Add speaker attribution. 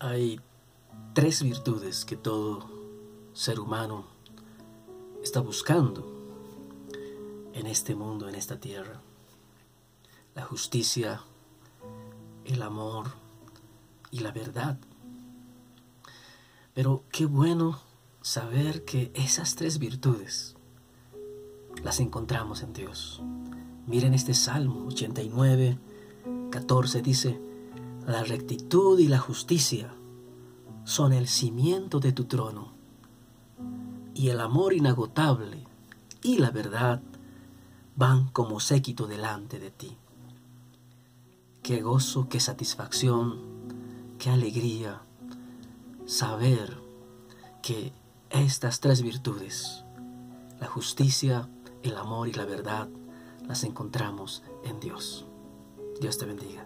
Speaker 1: Hay tres virtudes que todo ser humano está buscando en este mundo, en esta tierra. La justicia, el amor y la verdad. Pero qué bueno saber que esas tres virtudes las encontramos en Dios. Miren este Salmo 89, 14 dice, la rectitud y la justicia son el cimiento de tu trono, y el amor inagotable y la verdad van como séquito delante de ti. Qué gozo, qué satisfacción, qué alegría saber que estas tres virtudes, la justicia, el amor y la verdad, las encontramos en Dios. Dios te bendiga.